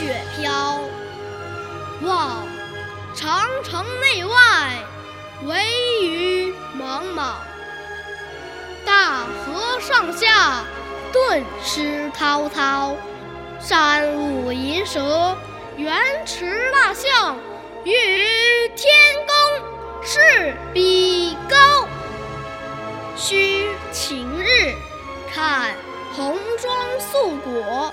雪飘。望长城内外，惟余莽莽。大河上下，顿失滔滔。山舞银蛇，原驰蜡象，欲与天公试比高。须晴日，看红装素裹，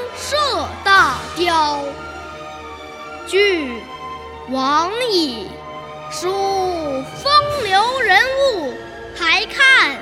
俱往矣，数风流人物，还看